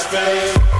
space.